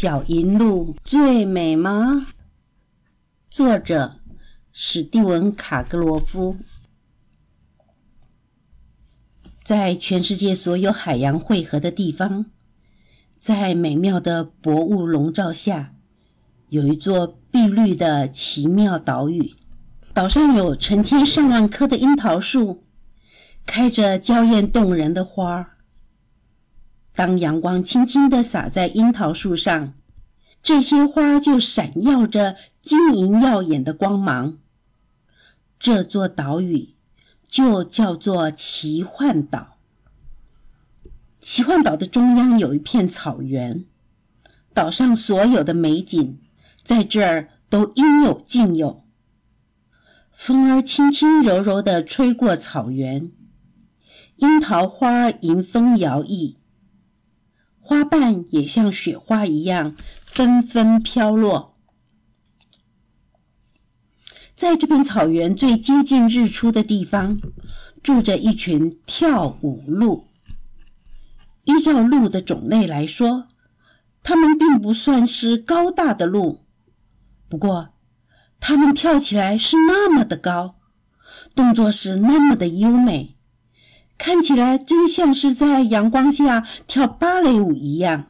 小银鹿最美吗？作者史蒂文·卡格罗夫。在全世界所有海洋汇合的地方，在美妙的薄雾笼罩下，有一座碧绿的奇妙岛屿。岛上有成千上万棵的樱桃树，开着娇艳动人的花儿。当阳光轻轻地洒在樱桃树上，这些花就闪耀着晶莹耀眼的光芒。这座岛屿就叫做奇幻岛。奇幻岛的中央有一片草原，岛上所有的美景在这儿都应有尽有。风儿轻轻柔柔地吹过草原，樱桃花迎风摇曳。花瓣也像雪花一样纷纷飘落。在这片草原最接近日出的地方，住着一群跳舞鹿。依照鹿的种类来说，它们并不算是高大的鹿，不过它们跳起来是那么的高，动作是那么的优美。看起来真像是在阳光下跳芭蕾舞一样。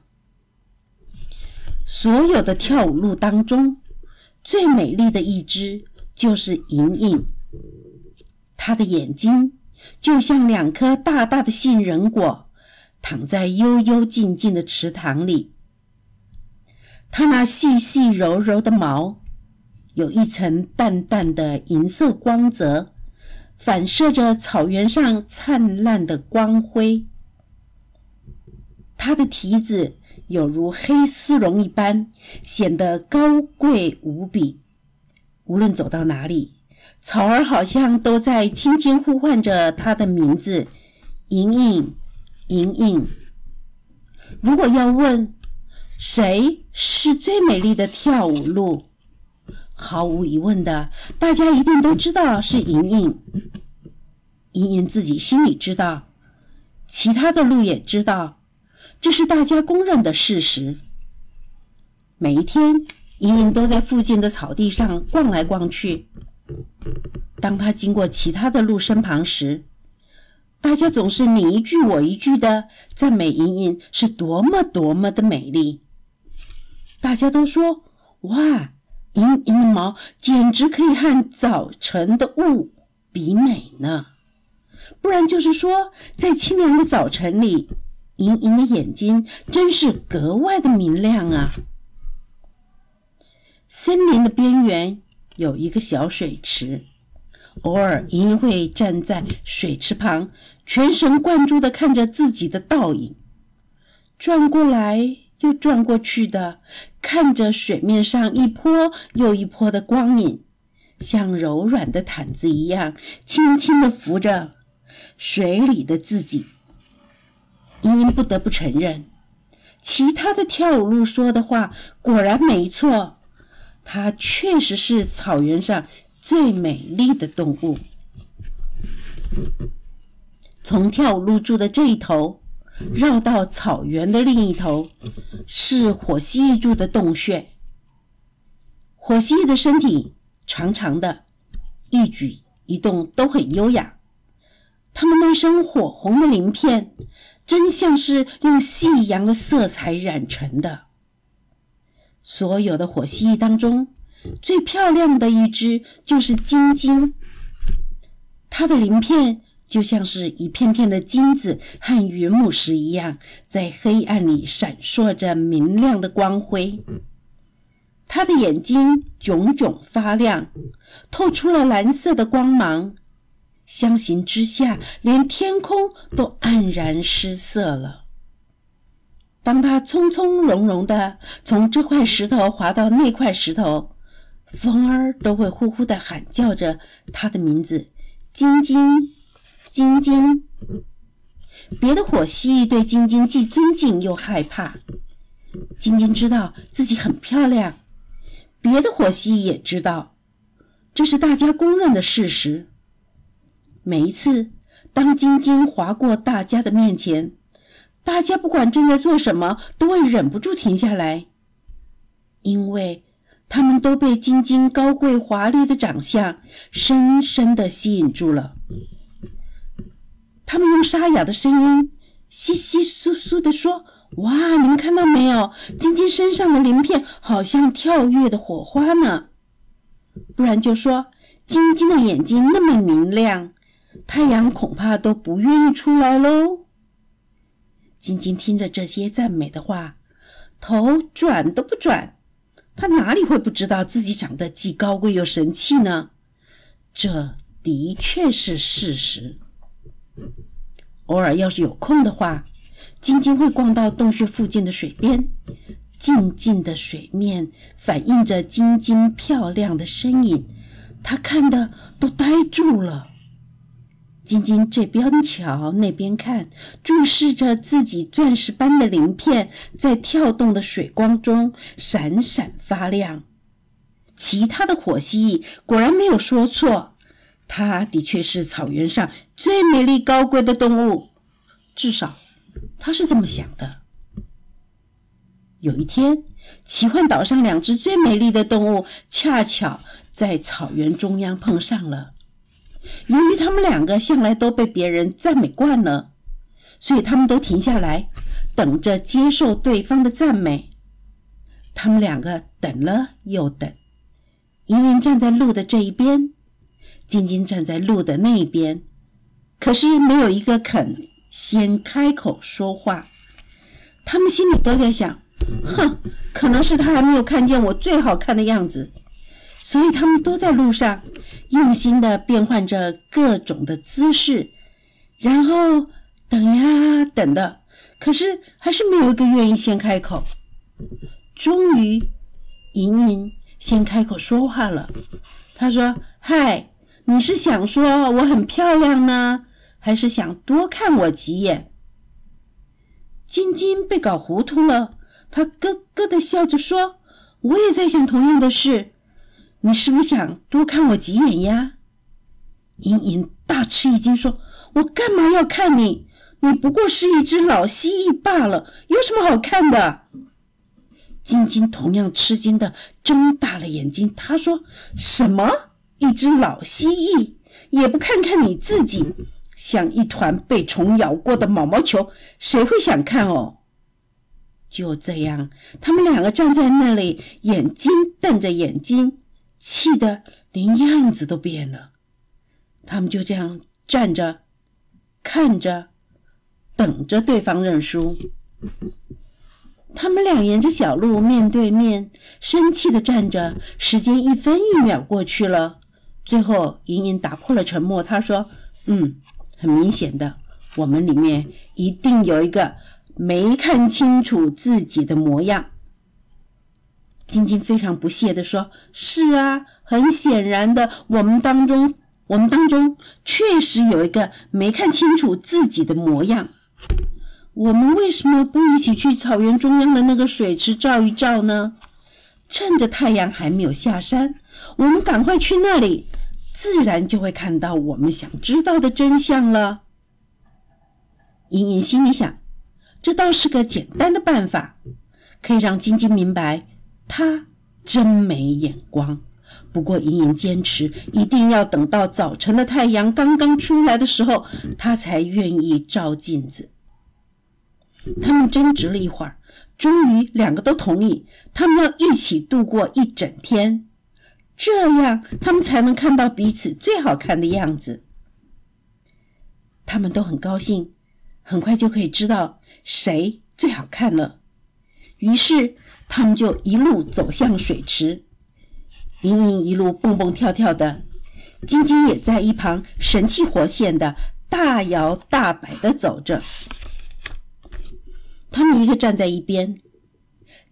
所有的跳舞鹿当中，最美丽的一只就是莹莹。她的眼睛就像两颗大大的杏仁果，躺在幽幽静静的池塘里。它那细细柔柔的毛，有一层淡淡的银色光泽。反射着草原上灿烂的光辉，它的蹄子有如黑丝绒一般，显得高贵无比。无论走到哪里，草儿好像都在轻轻呼唤着它的名字：“莹莹，莹莹。”如果要问谁是最美丽的跳舞鹿？毫无疑问的，大家一定都知道是莹莹。莹莹自己心里知道，其他的鹿也知道，这是大家公认的事实。每一天，莹莹都在附近的草地上逛来逛去。当她经过其他的鹿身旁时，大家总是你一句我一句的赞美莹莹是多么多么的美丽。大家都说：“哇！”莹莹的毛简直可以和早晨的雾比美呢，不然就是说，在清凉的早晨里，莹莹的眼睛真是格外的明亮啊。森林的边缘有一个小水池，偶尔莹莹会站在水池旁，全神贯注地看着自己的倒影，转过来。又转过去的，看着水面上一波又一波的光影，像柔软的毯子一样，轻轻地拂着水里的自己。莹莹不得不承认，其他的跳舞鹿说的话果然没错，它确实是草原上最美丽的动物。从跳舞鹿住的这一头。绕到草原的另一头，是火蜥蜴住的洞穴。火蜥蜴的身体长长的，一举一动都很优雅。它们那身火红的鳞片，真像是用夕阳的色彩染成的。所有的火蜥蜴当中，最漂亮的一只就是晶晶，它的鳞片。就像是一片片的金子和云母石一样，在黑暗里闪烁着明亮的光辉。他的眼睛炯炯发亮，透出了蓝色的光芒。相形之下，连天空都黯然失色了。当他从从容容地从这块石头滑到那块石头，风儿都会呼呼地喊叫着他的名字：“晶晶。”晶晶，别的火蜥蜴对晶晶既尊敬又害怕。晶晶知道自己很漂亮，别的火蜥蜴也知道，这是大家公认的事实。每一次当晶晶划过大家的面前，大家不管正在做什么，都会忍不住停下来，因为他们都被晶晶高贵华丽的长相深深的吸引住了。他们用沙哑的声音稀稀疏疏的说：“哇，你们看到没有？晶晶身上的鳞片好像跳跃的火花呢。”不然就说：“晶晶的眼睛那么明亮，太阳恐怕都不愿意出来喽。”晶晶听着这些赞美的话，头转都不转。他哪里会不知道自己长得既高贵又神气呢？这的确是事实。偶尔要是有空的话，晶晶会逛到洞穴附近的水边，静静的水面反映着晶晶漂亮的身影，他看的都呆住了。晶晶这边瞧那边看，注视着自己钻石般的鳞片在跳动的水光中闪闪发亮。其他的火蜥蜴果然没有说错，它的确是草原上最美丽高贵的动物，至少它是这么想的。有一天，奇幻岛上两只最美丽的动物恰巧在草原中央碰上了。由于他们两个向来都被别人赞美惯了，所以他们都停下来，等着接受对方的赞美。他们两个等了又等，莹莹站在路的这一边，晶晶站在路的那一边，可是没有一个肯先开口说话。他们心里都在想：哼，可能是他还没有看见我最好看的样子。所以他们都在路上，用心的变换着各种的姿势，然后等呀等的，可是还是没有一个愿意先开口。终于，莹莹先开口说话了。她说：“嗨，你是想说我很漂亮呢，还是想多看我几眼？”晶晶被搞糊涂了，她咯咯的笑着说：“我也在想同样的事。”你是不是想多看我几眼呀？莹莹大吃一惊，说：“我干嘛要看你？你不过是一只老蜥蜴罢了，有什么好看的？”晶晶同样吃惊的睁大了眼睛，她说：“什么？一只老蜥蜴？也不看看你自己，像一团被虫咬过的毛毛球，谁会想看哦？”就这样，他们两个站在那里，眼睛瞪着眼睛。气得连样子都变了，他们就这样站着，看着，等着对方认输。他们俩沿着小路面对面，生气的站着。时间一分一秒过去了，最后莹莹打破了沉默，她说：“嗯，很明显的，我们里面一定有一个没看清楚自己的模样。”晶晶非常不屑地说：“是啊，很显然的，我们当中，我们当中确实有一个没看清楚自己的模样。我们为什么不一起去草原中央的那个水池照一照呢？趁着太阳还没有下山，我们赶快去那里，自然就会看到我们想知道的真相了。”莹莹心里想：“这倒是个简单的办法，可以让晶晶明白。”他真没眼光，不过莹莹坚持一定要等到早晨的太阳刚刚出来的时候，他才愿意照镜子。他们争执了一会儿，终于两个都同意，他们要一起度过一整天，这样他们才能看到彼此最好看的样子。他们都很高兴，很快就可以知道谁最好看了。于是。他们就一路走向水池，莹莹一路蹦蹦跳跳的，晶晶也在一旁神气活现的大摇大摆的走着。他们一个站在一边，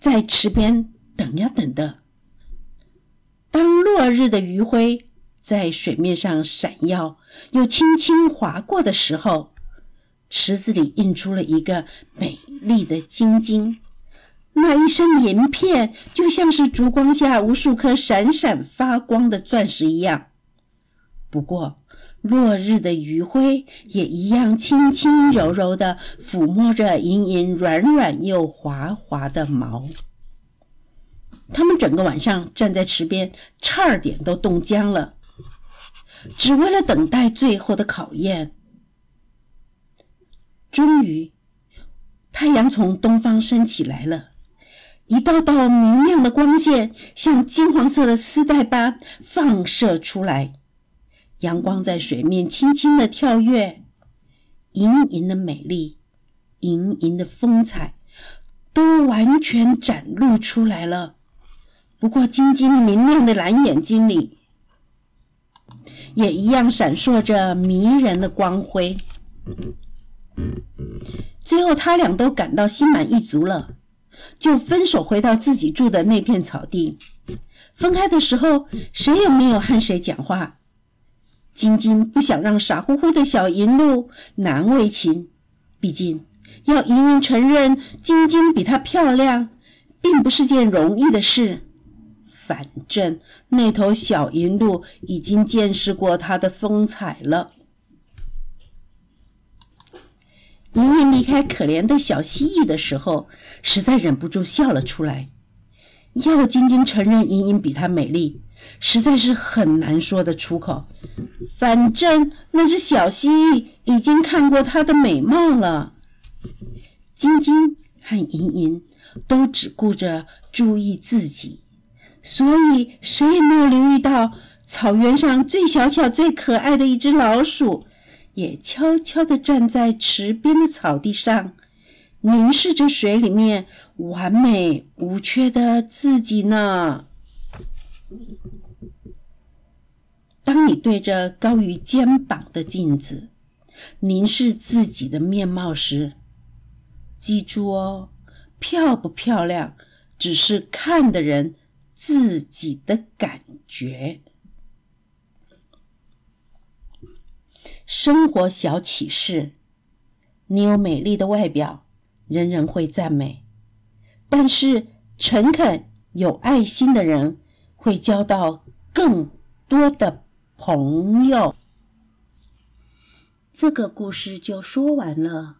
在池边等呀等的。当落日的余晖在水面上闪耀又轻轻划过的时候，池子里映出了一个美丽的晶晶。那一身鳞片就像是烛光下无数颗闪闪发光的钻石一样。不过，落日的余晖也一样轻轻柔柔地抚摸着莹莹软软又滑滑的毛。他们整个晚上站在池边，差点都冻僵了，只为了等待最后的考验。终于，太阳从东方升起来了，一道道明亮的光线像金黄色的丝带般放射出来，阳光在水面轻轻的跳跃，盈盈的美丽，盈盈的风采，都完全展露出来了。不过，晶晶明亮的蓝眼睛里，也一样闪烁着迷人的光辉。最后，他俩都感到心满意足了，就分手回到自己住的那片草地。分开的时候，谁也没有和谁讲话。晶晶不想让傻乎乎的小银鹿难为情，毕竟要莹莹承认晶晶比她漂亮，并不是件容易的事。反正那头小银鹿已经见识过她的风采了。莹莹离开可怜的小蜥蜴的时候，实在忍不住笑了出来。要晶晶承认莹莹比她美丽，实在是很难说得出口。反正那只小蜥蜴已经看过她的美貌了。晶晶和莹莹都只顾着注意自己。所以，谁也没有留意到草原上最小巧、最可爱的一只老鼠，也悄悄地站在池边的草地上，凝视着水里面完美无缺的自己呢。当你对着高于肩膀的镜子凝视自己的面貌时，记住哦，漂不漂亮，只是看的人。自己的感觉，生活小启示：你有美丽的外表，人人会赞美；但是诚恳、有爱心的人会交到更多的朋友。这个故事就说完了。